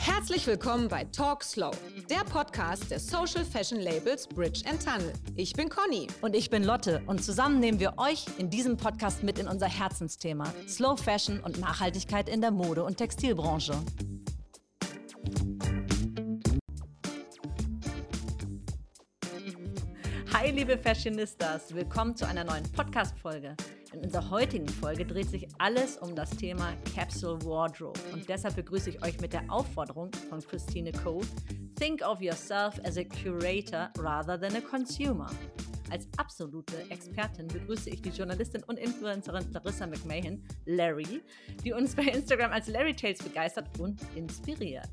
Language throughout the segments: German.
Herzlich willkommen bei Talk Slow, der Podcast der Social Fashion Labels Bridge and Tunnel. Ich bin Conny. Und ich bin Lotte. Und zusammen nehmen wir euch in diesem Podcast mit in unser Herzensthema: Slow Fashion und Nachhaltigkeit in der Mode- und Textilbranche. Hi, liebe Fashionistas. Willkommen zu einer neuen Podcast-Folge. In unserer heutigen Folge dreht sich alles um das Thema Capsule Wardrobe. Und deshalb begrüße ich euch mit der Aufforderung von Christine Coe: Think of yourself as a curator rather than a consumer. Als absolute Expertin begrüße ich die Journalistin und Influencerin Larissa McMahon, Larry, die uns bei Instagram als Larry Tales begeistert und inspiriert.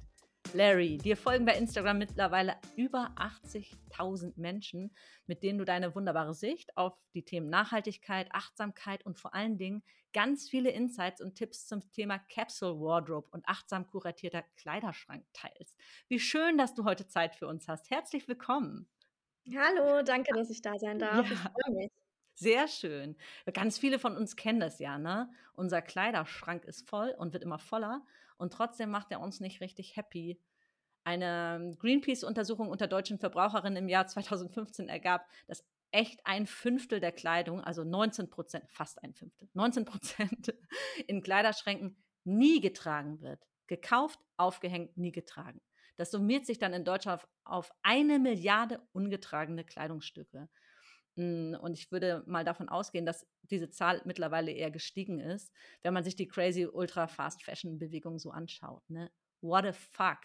Larry, dir folgen bei Instagram mittlerweile über 80.000 Menschen, mit denen du deine wunderbare Sicht auf die Themen Nachhaltigkeit, Achtsamkeit und vor allen Dingen ganz viele Insights und Tipps zum Thema Capsule Wardrobe und achtsam kuratierter Kleiderschrank teilst. Wie schön, dass du heute Zeit für uns hast. Herzlich willkommen. Hallo, danke, dass ich da sein darf. Ja. Ich freue mich. Sehr schön. Ganz viele von uns kennen das ja, ne? Unser Kleiderschrank ist voll und wird immer voller und trotzdem macht er uns nicht richtig happy. Eine Greenpeace-Untersuchung unter deutschen Verbraucherinnen im Jahr 2015 ergab, dass echt ein Fünftel der Kleidung, also 19 Prozent, fast ein Fünftel, 19 Prozent in Kleiderschränken nie getragen wird. Gekauft, aufgehängt, nie getragen. Das summiert sich dann in Deutschland auf, auf eine Milliarde ungetragene Kleidungsstücke. Hm, und ich würde mal davon ausgehen, dass diese Zahl mittlerweile eher gestiegen ist, wenn man sich die crazy ultra fast Fashion Bewegung so anschaut. Ne? What a fuck.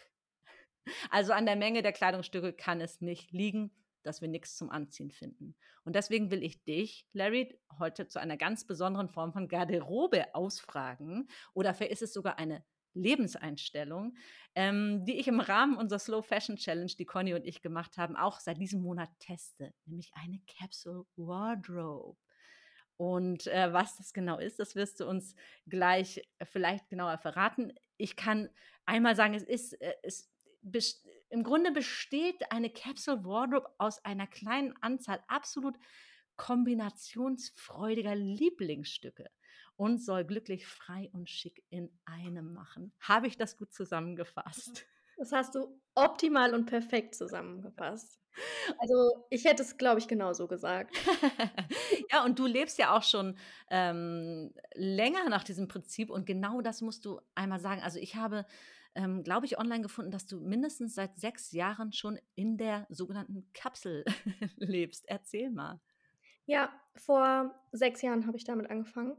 Also an der Menge der Kleidungsstücke kann es nicht liegen, dass wir nichts zum Anziehen finden. Und deswegen will ich dich, Larry, heute zu einer ganz besonderen Form von Garderobe ausfragen. Oder ist es sogar eine Lebenseinstellung, ähm, die ich im Rahmen unserer Slow Fashion Challenge, die Conny und ich gemacht haben, auch seit diesem Monat teste, nämlich eine Capsule Wardrobe. Und äh, was das genau ist, das wirst du uns gleich vielleicht genauer verraten. Ich kann einmal sagen, es ist, äh, es im Grunde besteht eine Capsule Wardrobe aus einer kleinen Anzahl absolut kombinationsfreudiger Lieblingsstücke und soll glücklich, frei und schick in einem machen. Habe ich das gut zusammengefasst? Das hast du optimal und perfekt zusammengefasst. Also ich hätte es, glaube ich, genauso gesagt. ja, und du lebst ja auch schon ähm, länger nach diesem Prinzip und genau das musst du einmal sagen. Also ich habe, ähm, glaube ich, online gefunden, dass du mindestens seit sechs Jahren schon in der sogenannten Kapsel lebst. Erzähl mal. Ja, vor sechs Jahren habe ich damit angefangen.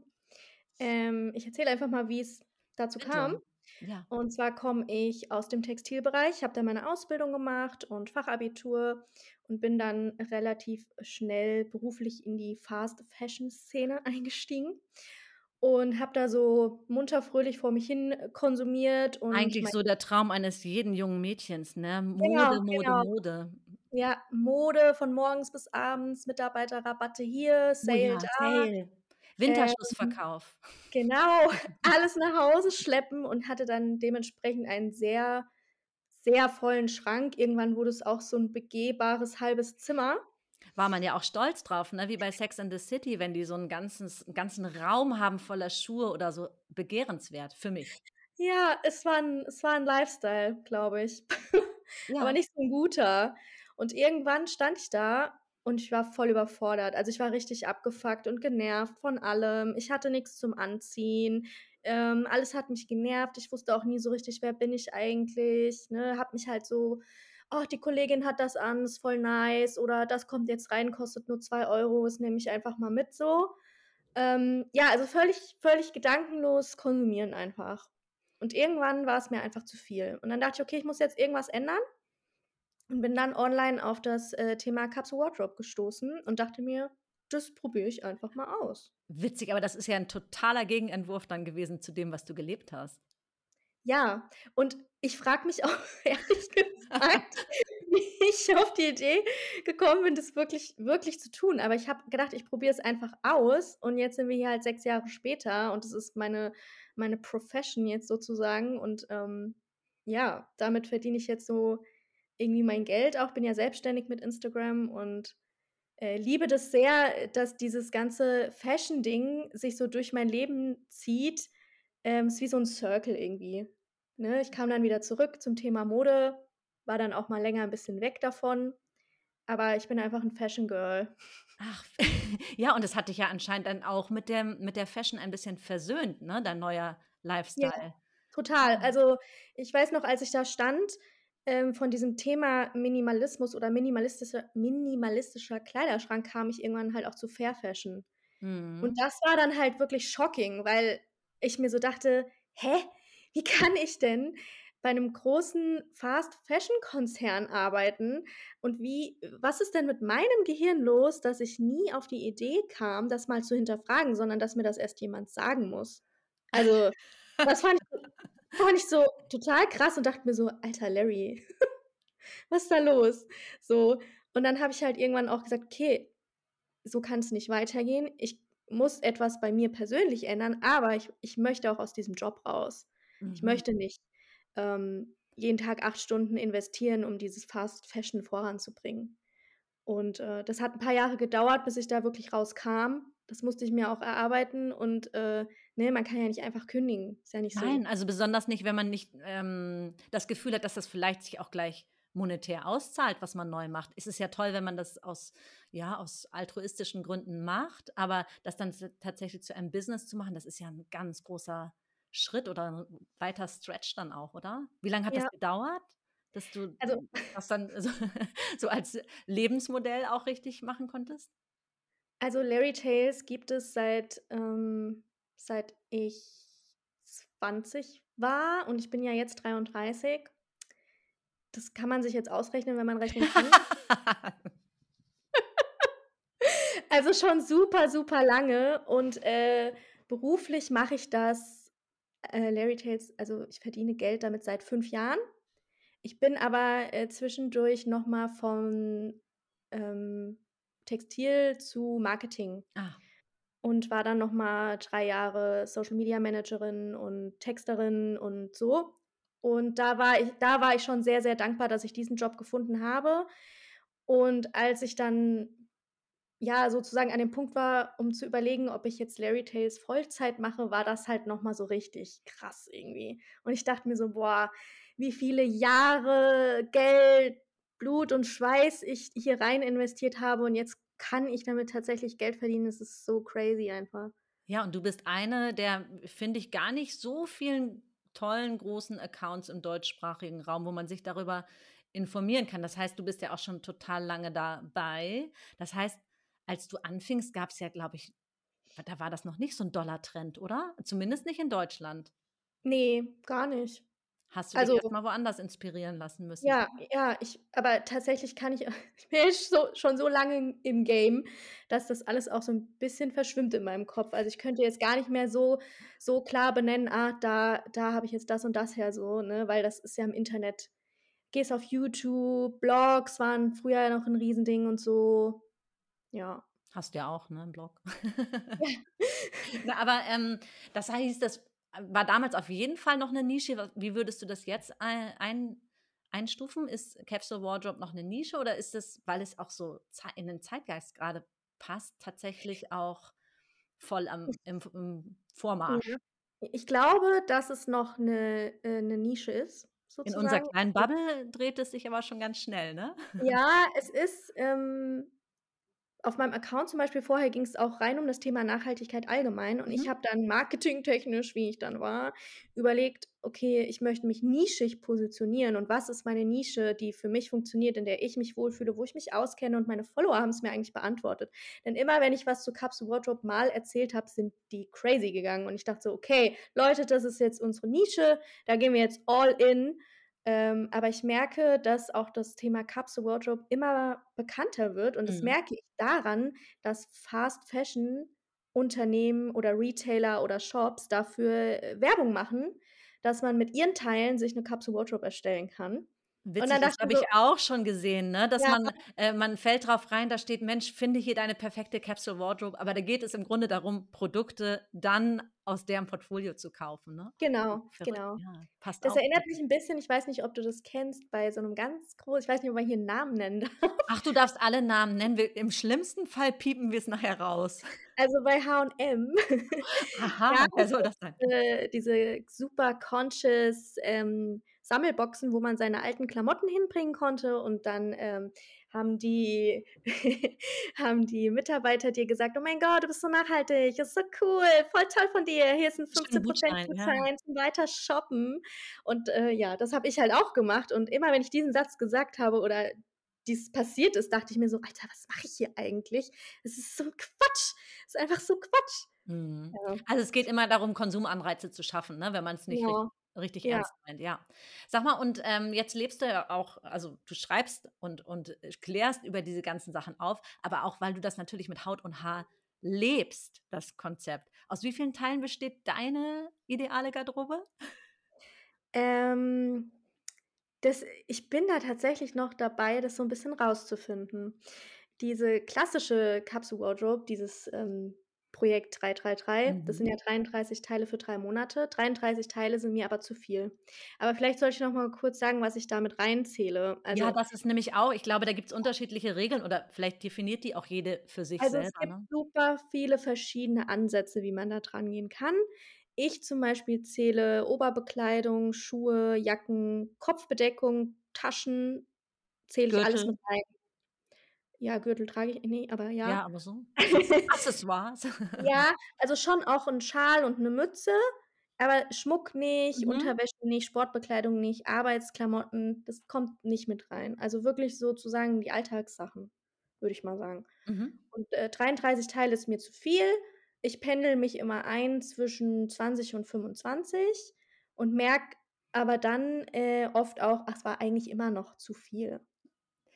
Ähm, ich erzähle einfach mal, wie es dazu Bitte. kam. Ja. Und zwar komme ich aus dem Textilbereich, habe da meine Ausbildung gemacht und Fachabitur und bin dann relativ schnell beruflich in die Fast Fashion Szene eingestiegen und habe da so munter fröhlich vor mich hin konsumiert und eigentlich so der Traum eines jeden jungen Mädchens, ne? Mode, genau, Mode, genau. Mode. Ja, Mode von morgens bis abends, Mitarbeiterrabatte hier, Sale oh ja, da. Sale. Winterschussverkauf. Ähm, genau, alles nach Hause schleppen und hatte dann dementsprechend einen sehr, sehr vollen Schrank. Irgendwann wurde es auch so ein begehbares halbes Zimmer. War man ja auch stolz drauf, ne? wie bei Sex and the City, wenn die so einen ganzen, ganzen Raum haben voller Schuhe oder so begehrenswert für mich. Ja, es war ein, es war ein Lifestyle, glaube ich. Ja. Aber nicht so ein guter. Und irgendwann stand ich da und ich war voll überfordert. Also ich war richtig abgefuckt und genervt von allem. Ich hatte nichts zum Anziehen. Ähm, alles hat mich genervt. Ich wusste auch nie so richtig, wer bin ich eigentlich. Ne? Hab mich halt so, oh, die Kollegin hat das an, ist voll nice. Oder das kommt jetzt rein, kostet nur zwei Euro, das nehme ich einfach mal mit so. Ähm, ja, also völlig, völlig gedankenlos konsumieren einfach. Und irgendwann war es mir einfach zu viel. Und dann dachte ich, okay, ich muss jetzt irgendwas ändern und bin dann online auf das äh, Thema Capsule Wardrobe gestoßen und dachte mir, das probiere ich einfach mal aus. Witzig, aber das ist ja ein totaler Gegenentwurf dann gewesen zu dem, was du gelebt hast. Ja, und ich frage mich auch ehrlich gesagt, wie ich auf die Idee gekommen bin, das wirklich, wirklich zu tun. Aber ich habe gedacht, ich probiere es einfach aus. Und jetzt sind wir hier halt sechs Jahre später und das ist meine, meine Profession jetzt sozusagen. Und ähm, ja, damit verdiene ich jetzt so irgendwie mein Geld auch, bin ja selbstständig mit Instagram und äh, liebe das sehr, dass dieses ganze Fashion-Ding sich so durch mein Leben zieht. Ähm, ist wie so ein Circle irgendwie. ne, ich kam dann wieder zurück zum Thema Mode, war dann auch mal länger ein bisschen weg davon. Aber ich bin einfach ein Fashion Girl. Ach, ja, und das hatte ich ja anscheinend dann auch mit, dem, mit der Fashion ein bisschen versöhnt, ne? Dein neuer Lifestyle. Ja, total. Also ich weiß noch, als ich da stand, ähm, von diesem Thema Minimalismus oder minimalistischer, minimalistischer Kleiderschrank kam ich irgendwann halt auch zu Fair Fashion. Mhm. Und das war dann halt wirklich shocking, weil ich mir so dachte, hä, wie kann ich denn bei einem großen Fast-Fashion-Konzern arbeiten? Und wie, was ist denn mit meinem Gehirn los, dass ich nie auf die Idee kam, das mal zu hinterfragen, sondern dass mir das erst jemand sagen muss? Also, das fand ich, fand ich so total krass und dachte mir so, alter Larry, was ist da los? So, und dann habe ich halt irgendwann auch gesagt, okay, so kann es nicht weitergehen. Ich muss etwas bei mir persönlich ändern, aber ich, ich möchte auch aus diesem Job raus. Mhm. Ich möchte nicht ähm, jeden Tag acht Stunden investieren, um dieses Fast Fashion voranzubringen. Und äh, das hat ein paar Jahre gedauert, bis ich da wirklich rauskam. Das musste ich mir auch erarbeiten und äh, ne, man kann ja nicht einfach kündigen. Ist ja nicht Nein, so. Nein, also besonders nicht, wenn man nicht ähm, das Gefühl hat, dass das vielleicht sich auch gleich monetär auszahlt, was man neu macht. Es ist ja toll, wenn man das aus, ja, aus altruistischen Gründen macht, aber das dann tatsächlich zu einem Business zu machen, das ist ja ein ganz großer Schritt oder ein weiter Stretch dann auch, oder? Wie lange hat ja. das gedauert, dass du also, das dann so, so, als Lebensmodell auch richtig machen konntest? Also Larry Tales gibt es seit, ähm, seit ich 20 war und ich bin ja jetzt 33. Das kann man sich jetzt ausrechnen, wenn man rechnen kann. also schon super, super lange und äh, beruflich mache ich das äh, Larry Tales, also ich verdiene Geld damit seit fünf Jahren. Ich bin aber äh, zwischendurch nochmal von ähm, Textil zu Marketing. Ah. Und war dann nochmal drei Jahre Social Media Managerin und Texterin und so. Und da war ich, da war ich schon sehr, sehr dankbar, dass ich diesen Job gefunden habe. Und als ich dann ja, sozusagen an dem Punkt war, um zu überlegen, ob ich jetzt Larry Tales Vollzeit mache, war das halt nochmal so richtig krass irgendwie. Und ich dachte mir so, boah, wie viele Jahre Geld, Blut und Schweiß ich hier rein investiert habe und jetzt kann ich damit tatsächlich Geld verdienen. Es ist so crazy einfach. Ja, und du bist eine der, finde ich, gar nicht so vielen tollen großen Accounts im deutschsprachigen Raum, wo man sich darüber informieren kann. Das heißt, du bist ja auch schon total lange dabei. Das heißt, als du anfingst, gab es ja, glaube ich, da war das noch nicht so ein Dollar-Trend, oder? Zumindest nicht in Deutschland. Nee, gar nicht. Hast du also, dich erstmal woanders inspirieren lassen müssen? Ja, ja, ich, aber tatsächlich kann ich, ich bin so, schon so lange im Game, dass das alles auch so ein bisschen verschwimmt in meinem Kopf. Also ich könnte jetzt gar nicht mehr so, so klar benennen, ah, da, da habe ich jetzt das und das her so, ne, weil das ist ja im Internet. Gehst auf YouTube, Blogs waren früher noch ein Riesending und so. Ja. Hast du ja auch, ne, einen Blog. Na, aber ähm, das heißt, das war damals auf jeden Fall noch eine Nische. Wie würdest du das jetzt ein, einstufen? Ist Capsule Wardrobe noch eine Nische oder ist es, weil es auch so in den Zeitgeist gerade passt, tatsächlich auch voll am, im, im Vormarsch? Ich glaube, dass es noch eine, äh, eine Nische ist. Sozusagen. In unserer kleinen Bubble dreht es sich aber schon ganz schnell, ne? Ja, es ist, ähm, auf meinem Account zum Beispiel vorher ging es auch rein um das Thema Nachhaltigkeit allgemein. Und mhm. ich habe dann marketingtechnisch, wie ich dann war, überlegt, okay, ich möchte mich nischig positionieren und was ist meine Nische, die für mich funktioniert, in der ich mich wohlfühle, wo ich mich auskenne und meine Follower haben es mir eigentlich beantwortet. Denn immer, wenn ich was zu Capsule Wardrobe mal erzählt habe, sind die crazy gegangen und ich dachte so, okay, Leute, das ist jetzt unsere Nische, da gehen wir jetzt all in ähm, aber ich merke, dass auch das Thema Capsule Wardrobe immer bekannter wird. Und das mhm. merke ich daran, dass Fast Fashion Unternehmen oder Retailer oder Shops dafür äh, Werbung machen, dass man mit ihren Teilen sich eine Capsule Wardrobe erstellen kann. Witzig, das habe so, ich auch schon gesehen, ne? dass ja. man, äh, man fällt drauf rein, da steht, Mensch, finde hier deine perfekte Capsule Wardrobe, aber da geht es im Grunde darum, Produkte dann aus deren Portfolio zu kaufen. Ne? Genau, Verrückt. genau. Ja, passt das auch. erinnert mich ein bisschen, ich weiß nicht, ob du das kennst, bei so einem ganz großen, ich weiß nicht, ob man hier einen Namen nennen darf. Ach, du darfst alle Namen nennen. Wir, Im schlimmsten Fall piepen wir es nachher raus. Also bei H&M. Aha, wer soll das sein? Äh, diese super conscious ähm, Sammelboxen, wo man seine alten Klamotten hinbringen konnte und dann ähm, haben die, haben die Mitarbeiter dir gesagt, oh mein Gott, du bist so nachhaltig, ist so cool, voll toll von dir, hier ist ein 15% Gutschein, Gutschein ja. zum weiter shoppen. Und äh, ja, das habe ich halt auch gemacht und immer wenn ich diesen Satz gesagt habe oder dies passiert ist, dachte ich mir so, Alter, was mache ich hier eigentlich? Es ist so Quatsch, es ist einfach so Quatsch. Mhm. Ja. Also es geht immer darum, Konsumanreize zu schaffen, ne, wenn man es nicht ja. Richtig ja. ernst meint, ja. Sag mal, und ähm, jetzt lebst du ja auch, also du schreibst und, und klärst über diese ganzen Sachen auf, aber auch, weil du das natürlich mit Haut und Haar lebst, das Konzept. Aus wie vielen Teilen besteht deine ideale Garderobe? Ähm, das, ich bin da tatsächlich noch dabei, das so ein bisschen rauszufinden. Diese klassische Capsule Wardrobe, dieses ähm, Projekt 333. Mhm. Das sind mhm. ja 33 Teile für drei Monate. 33 Teile sind mir aber zu viel. Aber vielleicht soll ich noch mal kurz sagen, was ich damit reinzähle. Also, ja, das ist nämlich auch, ich glaube, da gibt es unterschiedliche Regeln oder vielleicht definiert die auch jede für sich also selber. Es gibt ne? super viele verschiedene Ansätze, wie man da dran gehen kann. Ich zum Beispiel zähle Oberbekleidung, Schuhe, Jacken, Kopfbedeckung, Taschen, zähle ich alles mit rein. Ja, Gürtel trage ich nicht, aber ja. Ja, aber so. Accessoires. ja, also schon auch ein Schal und eine Mütze, aber Schmuck nicht, mhm. Unterwäsche nicht, Sportbekleidung nicht, Arbeitsklamotten, das kommt nicht mit rein. Also wirklich sozusagen die Alltagssachen, würde ich mal sagen. Mhm. Und äh, 33 Teile ist mir zu viel. Ich pendel mich immer ein zwischen 20 und 25 und merke aber dann äh, oft auch, ach, es war eigentlich immer noch zu viel.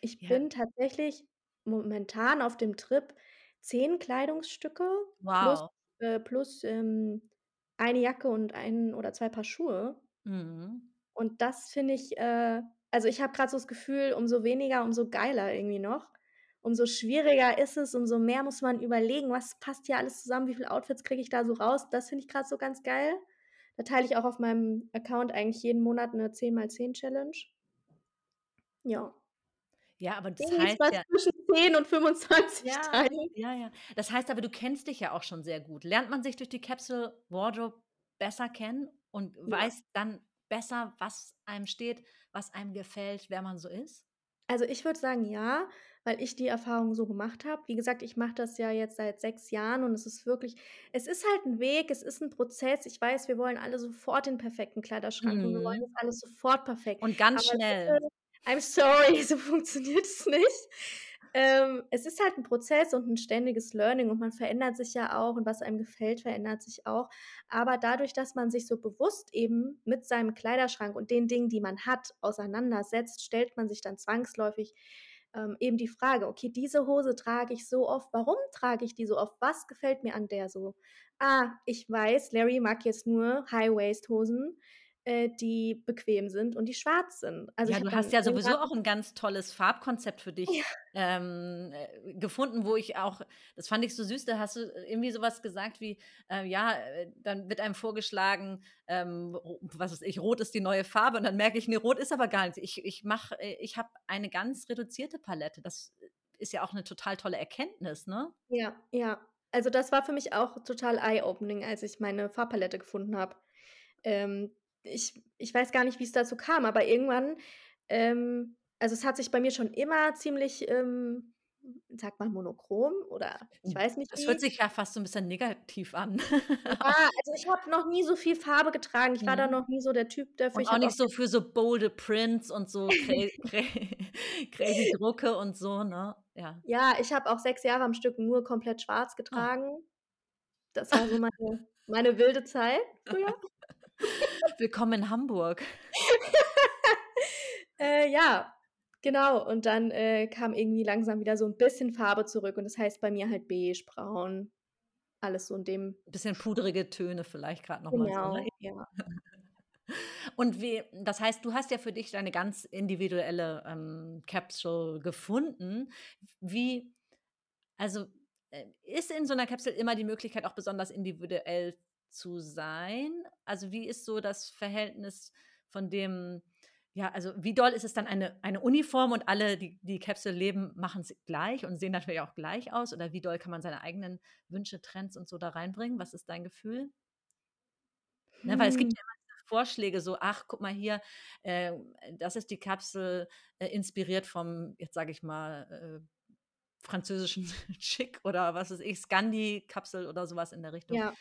Ich ja. bin tatsächlich momentan auf dem Trip zehn Kleidungsstücke plus, Wow. äh, plus ähm, eine Jacke und ein oder zwei Paar Schuhe. Mhm. Und das finde ich, äh, also ich habe gerade so das Gefühl, umso weniger, umso geiler irgendwie noch. Umso schwieriger ist es, umso mehr muss man überlegen, was passt hier alles zusammen, wie viele Outfits kriege ich da so raus. Das finde ich gerade so ganz geil. Da teile ich auch auf meinem Account eigentlich jeden Monat eine 10x10 Challenge. Ja. Ja, aber das heißt ja zwischen 10 und 25 ja, Teilen. Ja, ja. Das heißt aber, du kennst dich ja auch schon sehr gut. Lernt man sich durch die Capsule Wardrobe besser kennen und ja. weiß dann besser, was einem steht, was einem gefällt, wer man so ist? Also ich würde sagen ja, weil ich die Erfahrung so gemacht habe. Wie gesagt, ich mache das ja jetzt seit sechs Jahren und es ist wirklich, es ist halt ein Weg, es ist ein Prozess. Ich weiß, wir wollen alle sofort den perfekten Kleiderschrank mhm. und wir wollen das alles sofort perfekt. Und ganz Aber schnell. Bitte, I'm sorry, so funktioniert es nicht. Ähm, es ist halt ein Prozess und ein ständiges Learning und man verändert sich ja auch und was einem gefällt, verändert sich auch. Aber dadurch, dass man sich so bewusst eben mit seinem Kleiderschrank und den Dingen, die man hat, auseinandersetzt, stellt man sich dann zwangsläufig ähm, eben die Frage, okay, diese Hose trage ich so oft, warum trage ich die so oft? Was gefällt mir an der so? Ah, ich weiß, Larry mag jetzt nur High-Waist-Hosen äh, die bequem sind und die schwarz sind. Also ja, du hast ja sowieso auch ein ganz tolles Farbkonzept für dich ja. ähm, äh, gefunden, wo ich auch, das fand ich so süß, da hast du irgendwie sowas gesagt wie, äh, ja, äh, dann wird einem vorgeschlagen, ähm, was weiß ich, rot ist die neue Farbe und dann merke ich, nee, rot ist aber gar nicht. Ich, ich mache, ich habe eine ganz reduzierte Palette. Das ist ja auch eine total tolle Erkenntnis, ne? Ja, ja. Also das war für mich auch total eye-opening, als ich meine Farbpalette gefunden habe. Ähm, ich, ich weiß gar nicht, wie es dazu kam, aber irgendwann, ähm, also es hat sich bei mir schon immer ziemlich, ähm, sag mal, monochrom oder ich weiß nicht. Das wie. hört sich ja fast so ein bisschen negativ an. ja, also ich habe noch nie so viel Farbe getragen. Ich war mhm. da noch nie so der Typ dafür. Und auch nicht auch so für so bolde Prints und so crazy, crazy Drucke und so, ne? Ja, ja ich habe auch sechs Jahre am Stück nur komplett schwarz ah. getragen. Oh. Das war so meine, meine wilde Zeit früher. Willkommen in Hamburg. äh, ja, genau. Und dann äh, kam irgendwie langsam wieder so ein bisschen Farbe zurück. Und das heißt bei mir halt beige, braun, alles so in dem. Ein bisschen pudrige Töne vielleicht gerade nochmal. Genau, so, ne? ja. Und wie, das heißt, du hast ja für dich deine ganz individuelle ähm, Capsule gefunden. Wie, also äh, ist in so einer Capsule immer die Möglichkeit, auch besonders individuell zu sein? Also wie ist so das Verhältnis von dem, Ja, also wie doll ist es dann eine, eine Uniform und alle, die die Capsule leben, machen es gleich und sehen natürlich auch gleich aus? Oder wie doll kann man seine eigenen Wünsche, Trends und so da reinbringen? Was ist dein Gefühl? Ne, weil es gibt Hm. ja immer Vorschläge, so, ach, guck mal hier, äh, das ist die Kapsel äh, inspiriert vom, jetzt sage ich mal, äh, französischen Chic oder was weiß ich, Scandi-Kapsel oder sowas in der Richtung. Ja,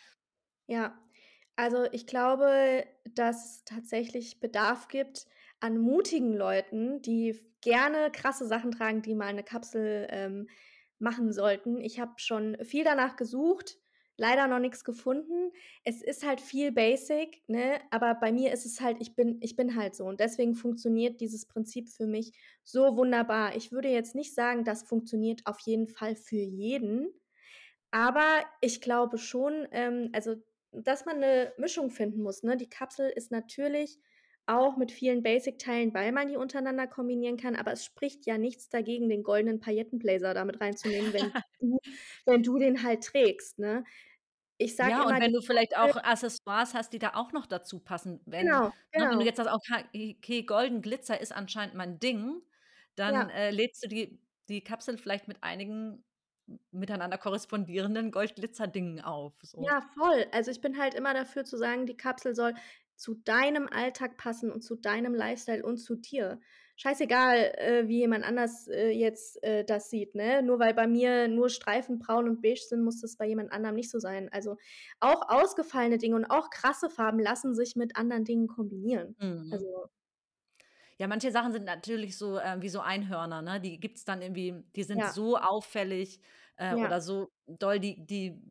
ja. Also ich glaube, dass es tatsächlich Bedarf gibt an mutigen Leuten, die gerne krasse Sachen tragen, die mal eine Kapsel ähm, machen sollten. Ich habe schon viel danach gesucht, leider noch nichts gefunden. Es ist halt viel Basic, ne? Aber bei mir ist es halt, ich bin, ich bin halt so. Und deswegen funktioniert dieses Prinzip für mich so wunderbar. Ich würde jetzt nicht sagen, das funktioniert auf jeden Fall für jeden. Aber ich glaube schon, ähm, also, dass man eine Mischung finden muss, ne? Die Kapsel ist natürlich auch mit vielen Basic-Teilen, weil man die untereinander kombinieren kann, aber es spricht ja nichts dagegen, den goldenen Paillettenblazer da mit reinzunehmen, wenn du wenn du den halt trägst, ne? Ich sage Ja, und immer, wenn die du vielleicht auch Accessoires hast, die da auch noch dazu passen. Wenn, genau, ne, wenn du genau. jetzt sagst, okay, okay, golden Glitzer ist anscheinend mein Ding, dann Ja. äh, lädst du die, die Kapsel vielleicht mit einigen miteinander korrespondierenden Gold-Glitzer-Dingen auf. So. Ja, voll. Also, ich bin halt immer dafür zu sagen, die Kapsel soll zu deinem Alltag passen und zu deinem Lifestyle und zu dir. Scheißegal, äh, wie jemand anders, äh, jetzt, äh, das sieht, ne? Nur weil bei mir nur Streifen braun und beige sind, muss das bei jemand anderem nicht so sein. Also, auch ausgefallene Dinge und auch krasse Farben lassen sich mit anderen Dingen kombinieren. Mhm. Also Ja, manche Sachen sind natürlich so äh, wie so Einhörner, ne? Die gibt es dann irgendwie, die sind ja, so auffällig äh, ja. oder so doll, die, die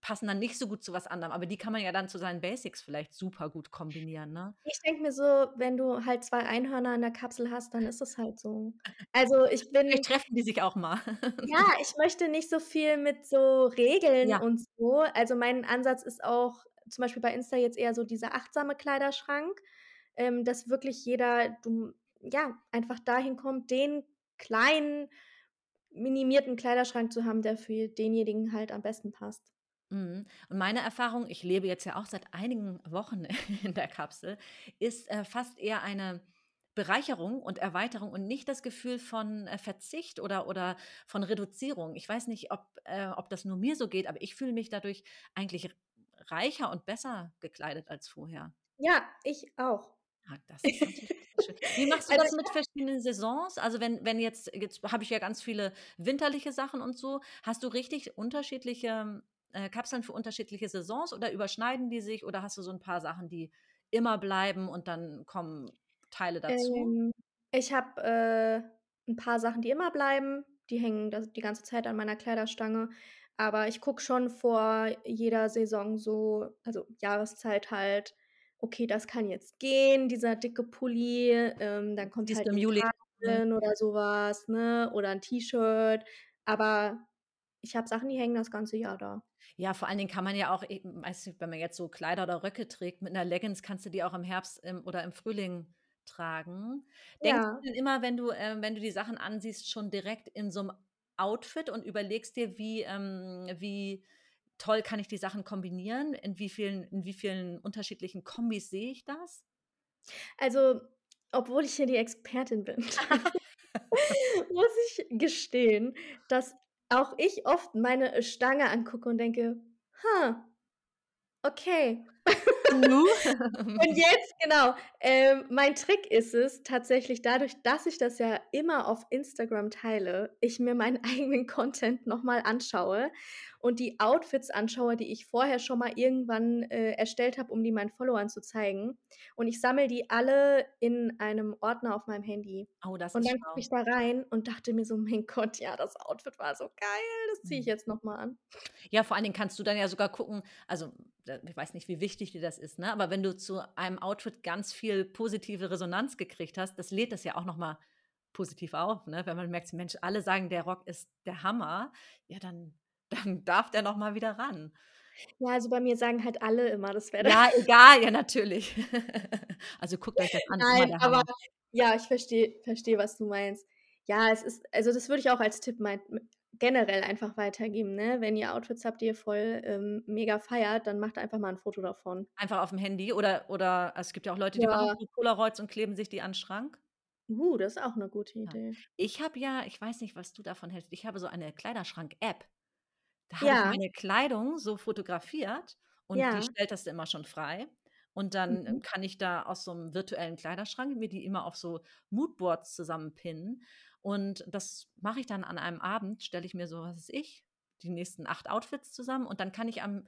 passen dann nicht so gut zu was anderem. Aber die kann man ja dann zu seinen Basics vielleicht super gut kombinieren, ne? Ich denke mir so, wenn du halt 2 Einhörner in der Kapsel hast, dann ist es halt so. Also, ich bin Vielleicht treffen die sich auch mal. Ja, ich möchte nicht so viel mit so Regeln Ja. und so. Also, mein Ansatz ist auch zum Beispiel bei Insta jetzt eher so dieser achtsame Kleiderschrank, ähm, dass wirklich jeder du ja, einfach dahin kommt, den kleinen, minimierten Kleiderschrank zu haben, der für denjenigen halt am besten passt. Mhm. Und meine Erfahrung, ich lebe jetzt ja auch seit einigen Wochen in der Kapsel, ist äh, fast eher eine Bereicherung und Erweiterung und nicht das Gefühl von äh, Verzicht oder, oder von Reduzierung. Ich weiß nicht, ob, äh, ob das nur mir so geht, aber ich fühle mich dadurch eigentlich reicher und besser gekleidet als vorher. Ja, ich auch. Ah, das ist natürlich sehr schön. Wie machst du Also das mit verschiedenen Saisons? Also wenn, wenn jetzt, jetzt habe ich ja ganz viele winterliche Sachen und so. Hast du richtig unterschiedliche äh, Kapseln für unterschiedliche Saisons oder überschneiden die sich oder hast du so ein paar Sachen, die immer bleiben und dann kommen Teile dazu? Ähm, ich habe, äh, 'n paar Sachen, die immer bleiben. Die hängen das die ganze Zeit an meiner Kleiderstange. Aber ich gucke schon vor jeder Saison so also, Jahreszeit halt: „Okay, das kann jetzt gehen, dieser dicke Pulli.“ Ähm, dann kommt Siehst halt im Juli? Oder so was, ne, oder 'n T-Shirt. Aber ich habe Sachen, die hängen das ganze Jahr da. Ja, vor allen Dingen kann man ja auch, e weißt du, wenn man jetzt so Kleider oder Röcke trägt, mit einer Leggings kannst du die auch im Herbst, ähm, oder im Frühling tragen. Denkst Ja. du denn immer, wenn du ähm, wenn du die Sachen ansiehst, schon direkt in so einem Outfit und überlegst dir, wie ähm, wie toll kann ich die Sachen kombinieren? In wie vielen in wie vielen unterschiedlichen Kombis sehe ich das? Also, obwohl ich hier die Expertin bin, muss ich gestehen, dass auch ich oft meine Stange angucke und denke: „Ha, okay.“ Du? Und jetzt genau, ähm, mein Trick ist es tatsächlich dadurch, dass ich das ja immer auf Instagram teile, ich mir meinen eigenen Content noch mal anschaue und die Outfits anschaue, die ich vorher schon mal irgendwann, äh, erstellt habe, um die meinen Followern zu zeigen. Und ich sammle die alle in einem Ordner auf meinem Handy. Oh, das Und ist dann gucke ich da rein und dachte mir so: „Mein Gott, ja, das Outfit war so geil, das ziehe ich Mhm. jetzt noch mal an.“ Ja, vor allen Dingen kannst du dann ja sogar gucken also, ich weiß nicht, wie wichtig dir das ist, ne, aber wenn du zu einem Outfit ganz viel positive Resonanz gekriegt hast, das lädt das ja auch noch mal positiv auf, ne? Wenn man merkt, Mensch, alle sagen, der Rock ist der Hammer, ja, dann dann darf der noch mal wieder ran. Ja, also bei mir sagen halt alle immer, das wäre Ja, egal, ja, natürlich. Also, guckt euch das an, Nein, aber Hammer. ja, ich verstehe verstehe, was du meinst. Ja, es ist also, das würde ich auch als Tipp mein generell einfach weitergeben, ne? Wenn ihr Outfits habt, die ihr voll ähm, mega feiert, dann macht einfach mal ein Foto davon. Einfach auf dem Handy oder oder es gibt ja auch Leute, die machen Ja. so Polaroids und kleben sich die an 'n Schrank. Uh, das ist auch 'ne gute Ja. Idee. Ich habe ja ich weiß nicht, was du davon hältst. Ich habe so eine Kleiderschrank-App. Da habe ich Ja. meine Kleidung so fotografiert und die Ja. stellt das immer schon frei. Und dann, Mhm. kann ich da aus so 'nem virtuellen Kleiderschrank mir die immer auf so Moodboards zusammenpinnen. Und das mache ich dann an einem Abend, stelle ich mir so, was weiß ich, die nächsten 8 Outfits zusammen und dann kann ich am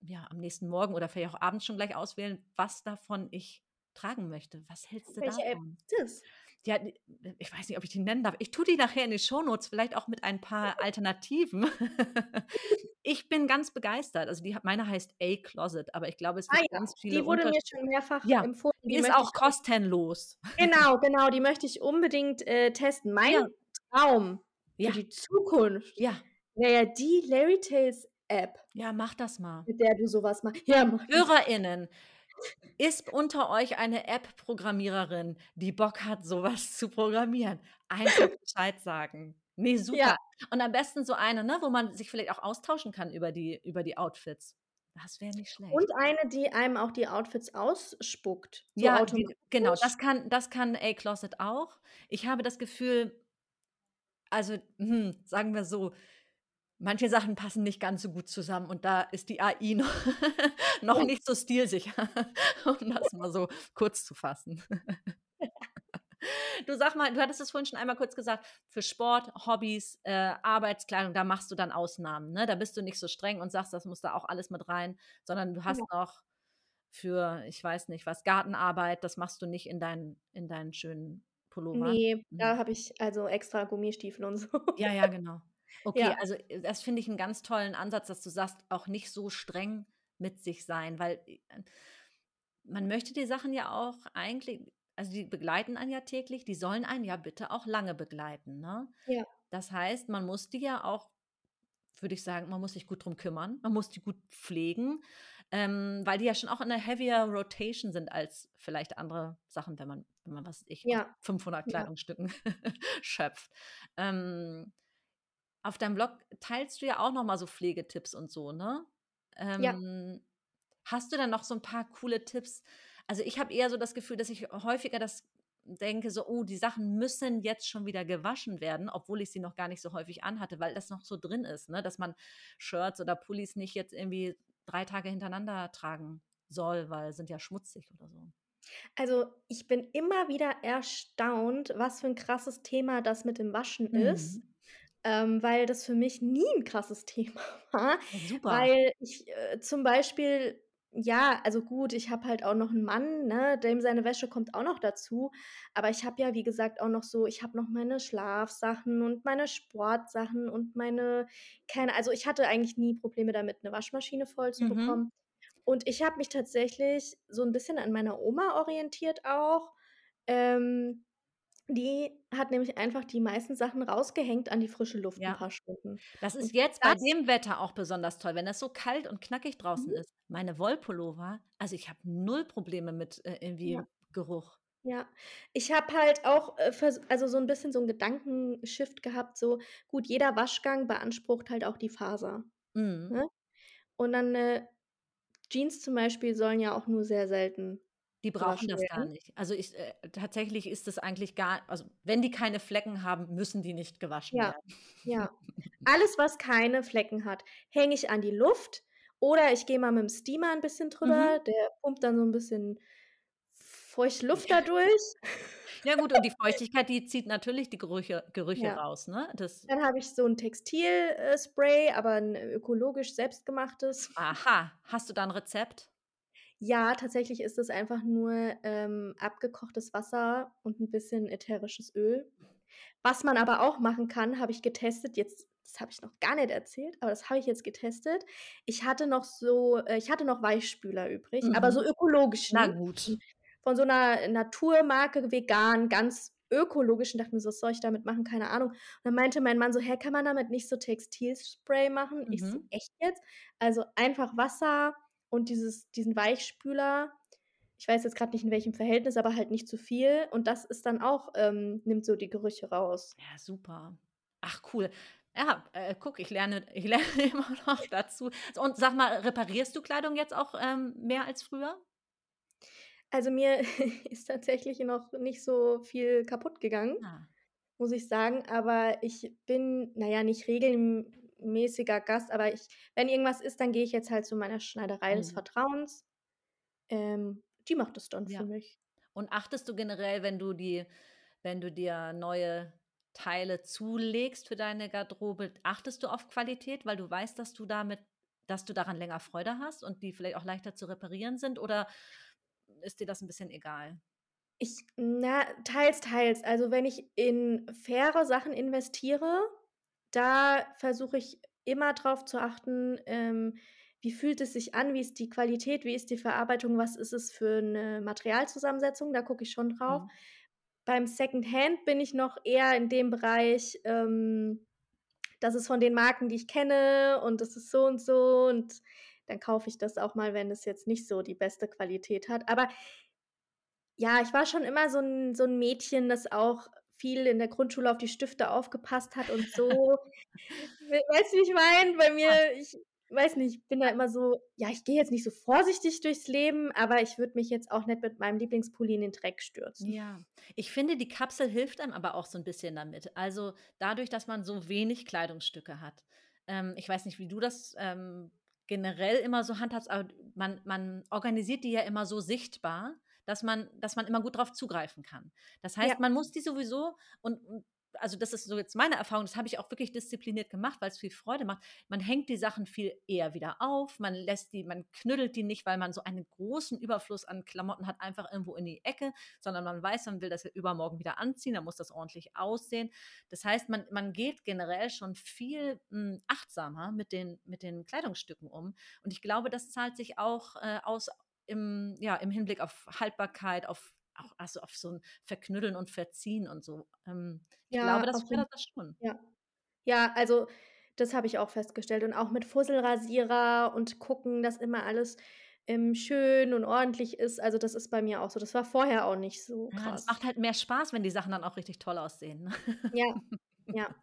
ja, am nächsten Morgen oder vielleicht auch abends schon gleich auswählen, was davon ich tragen möchte. Was hältst du Welche App davon? ist das? Ja, d ich weiß nicht, ob ich die nennen darf. Ich tue die nachher in die Shownotes, vielleicht auch mit ein paar Alternativen. Ich bin ganz begeistert. Also, die meine heißt A-Closet, aber ich glaube, es Ah gibt ja, ganz viele die wurde mir schon mehrfach Ja, empfohlen. die Die ist auch kostenlos. Genau, genau, die möchte ich unbedingt, äh, testen. Mein Ja. Traum für die Zukunft Ja. wäre ja die Larry Tales App, Ja, mach das mal. mit der du so was ma ja, mach das. Ist unter euch eine App-Programmiererin, die Bock hat, so was zu programmieren? Einfach Bescheid sagen. Ne, Ja. super. Und am besten so eine, ne, wo man sich vielleicht auch austauschen kann über die über die Outfits. Das wäre nicht schlecht. Und eine, die einem auch die Outfits ausspuckt, so Ja, die genau, das kann das kann A-Closet auch. Ich habe das Gefühl also, hm, sagen wir so, manche Sachen passen nicht ganz so gut zusammen und da ist die AI noch noch nicht so stilsicher, um das mal so kurz zu fassen. Du sag mal, du hattest es vorhin schon einmal kurz gesagt, für Sport, Hobbys, äh, Arbeitskleidung, da machst du dann Ausnahmen, ne? Da bist du nicht so streng und sagst, das muss da auch alles mit rein, sondern du hast Ja. noch für, ich weiß nicht was, Gartenarbeit, das machst du nicht in deinen in deinen schönen Pullover? Ne, Mhm. da habe ich also extra Gummistiefel und so. Ja, ja, genau. Okay, Ja. also, äh, das finde ich 'n ganz tollen Ansatz, dass du sagst, auch nicht so streng mit sich sein, weil, äh, man möchte die Sachen ja auch eigentlich also, die begleiten einen ja täglich, die sollen einen ja bitte auch lange begleiten, ne? Ja. Das heißt, man muss die ja auch würde ich sagen, man muss sich gut drum kümmern. Man muss die gut pflegen, ähm, weil die ja schon auch in 'ner heavier Rotation sind als vielleicht andere Sachen, wenn man wenn man, was ich, Ja. 500 Ja. Kleidungsstücken schöpft. Ähm, auf deinem Blog teilst du ja auch noch mal so Pflegetipps und so, ne? Ja. Ähm, hast du da noch so 'n paar coole Tipps? Also, ich habe eher so das Gefühl, dass ich häufiger das denke so: „Oh, die Sachen müssen jetzt schon wieder gewaschen werden“, obwohl ich sie noch gar nicht so häufig anhatte, weil das noch so drin ist, ne, dass man Shirts oder Pullis nicht jetzt irgendwie 3 Tage hintereinander tragen soll, weil sind ja schmutzig oder so. Also, ich bin immer wieder erstaunt, was für 'n krasses Thema das mit dem Waschen ist, Mhm. Ähm, weil das für mich nie 'n krasses Thema war, super. weil ich, äh, zum Beispiel ja, also gut, ich habe halt auch noch 'n Mann, ne, dem seine Wäsche kommt auch noch dazu, aber ich habe ja, wie gesagt, auch noch so ich habe noch meine Schlafsachen und meine Sportsachen und meine keine also, ich hatte eigentlich nie Probleme damit, 'ne Waschmaschine voll zu Mhm. bekommen. Und ich habe mich tatsächlich so 'n bisschen an meiner Oma orientiert auch. Ähm, die hat nämlich einfach die meisten Sachen rausgehängt an die frische Luft Ja. paar Stunden. Das ist Und jetzt bei das dem Wetter auch besonders toll, wenn es so kalt und knackig draußen Mhm. ist. Meine Wollpullover also, ich habe 0 Probleme mit, äh, irgendwie Ja. Geruch. Ja. Ich habe halt auch, äh, also, so 'n bisschen so 'n Gedankenshift gehabt, so: Gut, jeder Waschgang beansprucht halt auch die Faser, Mhm. ne? Und dann, äh Jeans zum Beispiel sollen ja auch nur sehr selten Die brauchen das gar nicht. Also, ich äh, tatsächlich ist das eigentlich gar also, wenn die keine Flecken haben, müssen die nicht gewaschen Ja, werden. ja. Alles, was keine Flecken hat, hänge ich an die Luft oder ich gehe mal mit'm Steamer 'n bisschen Mhm. drüber, der pumpt dann so 'n bisschen feuchte Luft da durch. Ja gut, und die Feuchtigkeit, die zieht natürlich die Gerüche Gerüche Ja. raus, ne? Das Dann habe ich so 'n Textil äh, Spray, aber 'n ökologisch selbstgemachtes. Aha, hast du da 'n Rezept? Ja, tatsächlich ist es einfach nur, ähm, abgekochtes Wasser und 'n bisschen ätherisches Öl. Was man aber auch machen kann, habe ich getestet jetzt das habe ich noch gar nicht erzählt, aber das habe ich jetzt getestet. Ich hatte noch so äh, ich hatte noch Weichspüler übrig, aber so Mhm. Na ökologischen gut. von so 'ner Naturmarke, vegan, ganz ökologisch und dachte mir so: „Was soll ich damit machen?“ Keine Ahnung. Und dann meinte mein Mann so: „Hä, kann man damit nicht so Textilspray machen?“ Ich so: Mhm. „Echt jetzt?“ Also, einfach Wasser und dieses diesen Weichspüler. Ich weiß jetzt grad nicht, in welchem Verhältnis, aber halt nicht zu viel und das ist dann auch ähm, nimmt so die Gerüche raus. Ja, super. Ach cool. Ja, äh, guck, ich lerne, ich lerne immer noch dazu. Und sag mal, reparierst du Kleidung jetzt auch ähm, mehr als früher? Also mir ist tatsächlich noch nicht so viel kaputt gegangen, Ah. muss ich sagen. Aber ich bin, naja, nicht regelmäßiger Gast, aber ich, wenn irgendwas ist, dann gehe ich jetzt halt zu meiner Schneiderei des Mhm. Vertrauens. Ähm, die macht es dann Ja. für mich. Und achtest du generell, wenn du die, wenn du dir neue Teile zulegst für deine Garderobe, achtest du auf Qualität, weil du weißt, dass du damit, dass du daran länger Freude hast und die vielleicht auch leichter zu reparieren sind? Oder ist dir das ein bisschen egal? Ich, na, teils, teils. Also wenn ich in faire Sachen investiere, da versuche ich immer drauf zu achten, ähm, wie fühlt es sich an, wie ist die Qualität, wie ist die Verarbeitung, was ist es für eine Materialzusammensetzung, da gucke ich schon drauf. Mhm. Beim Secondhand bin ich noch eher in dem Bereich, ähm, das ist von den Marken, die ich kenne und das ist so und so und dann kaufe ich das auch mal, wenn es jetzt nicht so die beste Qualität hat. Aber ja, ich war schon immer so 'n so 'n Mädchen, das auch viel in der Grundschule auf die Stifte aufgepasst hat und so. We weißt du, wie ich meine? Bei mir ich weiß nicht, ich bin da immer so ja, ich gehe jetzt nicht so vorsichtig durchs Leben, aber ich würde mich jetzt auch nicht mit meinem Lieblingspulli in den Dreck stürzen. Ja, ich finde, die Kapsel hilft einem aber auch so ein bisschen damit. Also, dadurch, dass man so wenig Kleidungsstücke hat. Ähm, ich weiß nicht, wie du das, ähm, generell immer so handhabst, aber man man organisiert die ja immer so sichtbar, dass man dass man immer gut drauf zugreifen kann. Das Ja, heißt, man muss die sowieso und und also, das ist so jetzt meine Erfahrung, das habe ich auch wirklich diszipliniert gemacht, weil es viel Freude macht. Man hängt die Sachen viel eher wieder auf, man lässt die man knüttelt die nicht, weil man so einen großen Überfluss an Klamotten hat, einfach irgendwo in die Ecke, sondern man weiß, man will das ja übermorgen wieder anziehen, dann muss das ordentlich aussehen. Das heißt, man man geht generell schon viel, hm, achtsamer mit den mit den Kleidungsstücken um. Und ich glaube, das zahlt sich auch, äh, aus im ja, im Hinblick auf Haltbarkeit, auf auch also, auf so 'n Verknüddeln und Verziehen und so. Ähm, ich glaube, ja, das auf jeden fördert das schon. ja. Ja, also, das habe ich auch festgestellt und auch mit Fusselrasierer und gucken, dass immer alles, ähm, schön und ordentlich ist. Also, das ist bei mir auch so. Das war vorher auch nicht so Ja, das krass. macht halt mehr Spaß, wenn die Sachen dann auch richtig toll aussehen, ne? Ja, ja.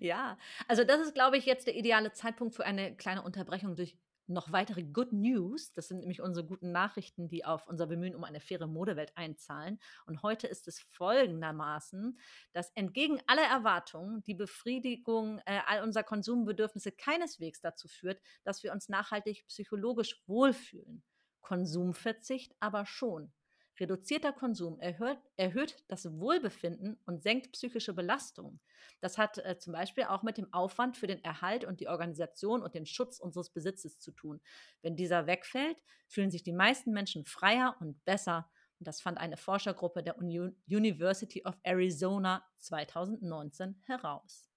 Ja, also das ist, glaube ich, jetzt der ideale Zeitpunkt für eine kleine Unterbrechung durch noch weitere Good News. Das sind nämlich unsere guten Nachrichten, die auf unser Bemühen um eine faire Modewelt einzahlen. Und heute ist es folgendermaßen, dass entgegen aller Erwartungen die Befriedigung äh, all unserer Konsumbedürfnisse keineswegs dazu führt, dass wir uns nachhaltig psychologisch wohlfühlen. Konsumverzicht aber schon. Reduzierter Konsum erhöht, erhöht das Wohlbefinden und senkt psychische Belastung. Das hat äh, zum Beispiel auch mit dem Aufwand für den Erhalt und die Organisation und den Schutz unseres Besitzes zu tun. Wenn dieser wegfällt, fühlen sich die meisten Menschen freier und besser. Und das fand eine Forschergruppe der Uni University of Arizona 2019 heraus.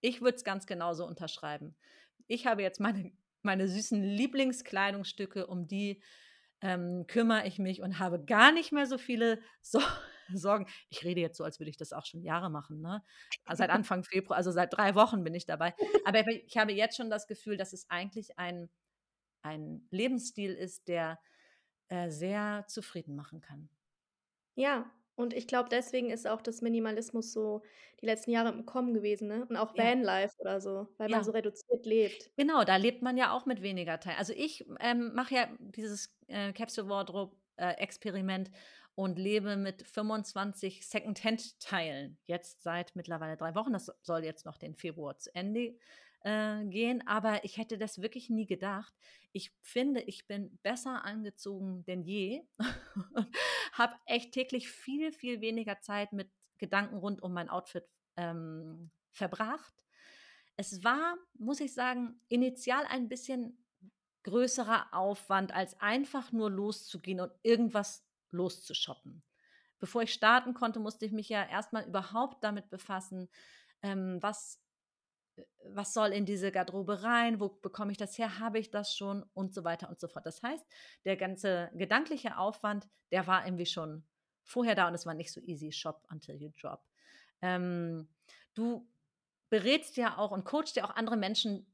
Ich würde es ganz genauso unterschreiben. Ich habe jetzt meine, meine süßen Lieblingskleidungsstücke, um die ähm, kümmere ich mich und habe gar nicht mehr so viele so Sorgen. Ich rede jetzt so, als würde ich das auch schon Jahre machen, ne? Also seit Anfang Februar, also seit drei Wochen bin ich dabei. Aber ich habe jetzt schon das Gefühl, dass es eigentlich ein, ein Lebensstil ist, der äh, sehr zufrieden machen kann. Ja, und ich glaube, deswegen ist auch das Minimalismus so die letzten Jahre im Kommen gewesen, ne? Und auch Ja, Vanlife oder so, weil man ja. so reduziert lebt. Genau, da lebt man ja auch mit weniger Teilen. Also ich ähm, mache ja dieses äh, Capsule Wardrobe äh, Experiment und lebe mit 25 Secondhand-Teilen. Jetzt seit mittlerweile drei Wochen. Das soll jetzt noch den Februar zu Ende äh, gehen. Aber ich hätte das wirklich nie gedacht. Ich finde, ich bin besser angezogen denn je. Habe echt täglich viel, viel weniger Zeit mit Gedanken rund um mein Outfit ähm, verbracht. Es war, muss ich sagen, initial ein bisschen größerer Aufwand, als einfach nur loszugehen und irgendwas loszushoppen. Bevor ich starten konnte, musste ich mich ja erstmal überhaupt damit befassen, ähm, was, was soll in diese Garderobe rein, wo bekomme ich das her, habe ich das schon und so weiter und so fort. Das heißt, der ganze gedankliche Aufwand, der war irgendwie schon vorher da und es war nicht so easy, shop until you drop. Ähm, du berätst ja auch und coachst ja auch andere Menschen,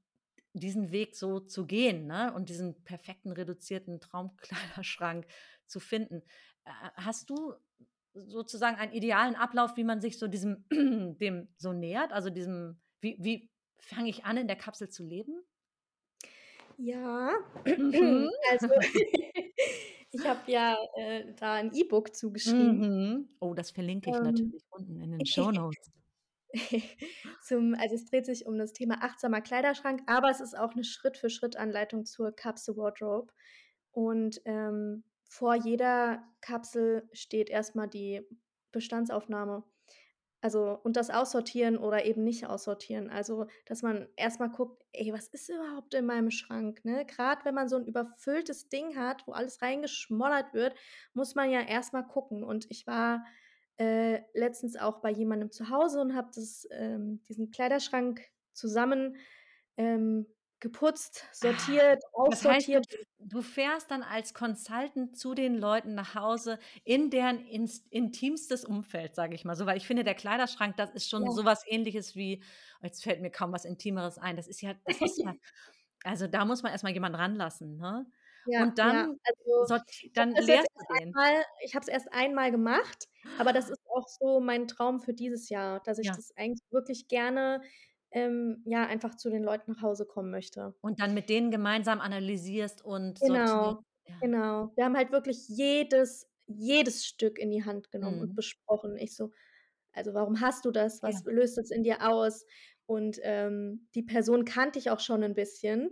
diesen Weg so zu gehen, ne? Und diesen perfekten reduzierten Traumkleiderschrank zu finden. Äh, hast du sozusagen einen idealen Ablauf, wie man sich so diesem dem so nähert? Also diesem, wie, wie fange ich an, in der Kapsel zu leben? Ja, mhm. also ich habe ja äh, da ein E-Book zugeschrieben. Mhm. Oh, das verlinke ich ähm, natürlich unten in den Show Notes. Zum, also es dreht sich um das Thema achtsamer Kleiderschrank, aber es ist auch eine Schritt-für-Schritt-Anleitung zur Kapsel Wardrobe. Und ähm, vor jeder Kapsel steht erstmal die Bestandsaufnahme. Also und das Aussortieren oder eben nicht aussortieren. Also, dass man erstmal guckt, ey, was ist überhaupt in meinem Schrank? Ne? Gerade wenn man so ein überfülltes Ding hat, wo alles reingeschmollert wird, muss man ja erstmal gucken. Und ich war äh, letztens auch bei jemandem zu Hause und habe ähm, diesen Kleiderschrank zusammen ähm, geputzt, ah, sortiert, ah, aussortiert. Das heißt, du, fährst dann als Consultant zu den Leuten nach Hause in deren intimstes Umfeld, sage ich mal so, weil ich finde, der Kleiderschrank, das ist schon ja. sowas ähnliches wie, jetzt fällt mir kaum was Intimeres ein, das ist ja, das ist ja also da muss man erstmal jemanden ranlassen, ne? Ja, und dann, ja. also, dann leerst du den. Einmal, ich habe es erst einmal gemacht, aber das ist auch so mein Traum für dieses Jahr, dass ich ja. das eigentlich wirklich gerne ähm, ja einfach zu den Leuten nach Hause kommen möchte. Und dann mit denen gemeinsam analysierst und genau, ja. genau. Wir haben halt wirklich jedes jedes Stück in die Hand genommen mhm. und besprochen. Ich so, also warum hast du das? Was löst das in dir aus? Und ähm, die Person kannte ich auch schon ein bisschen.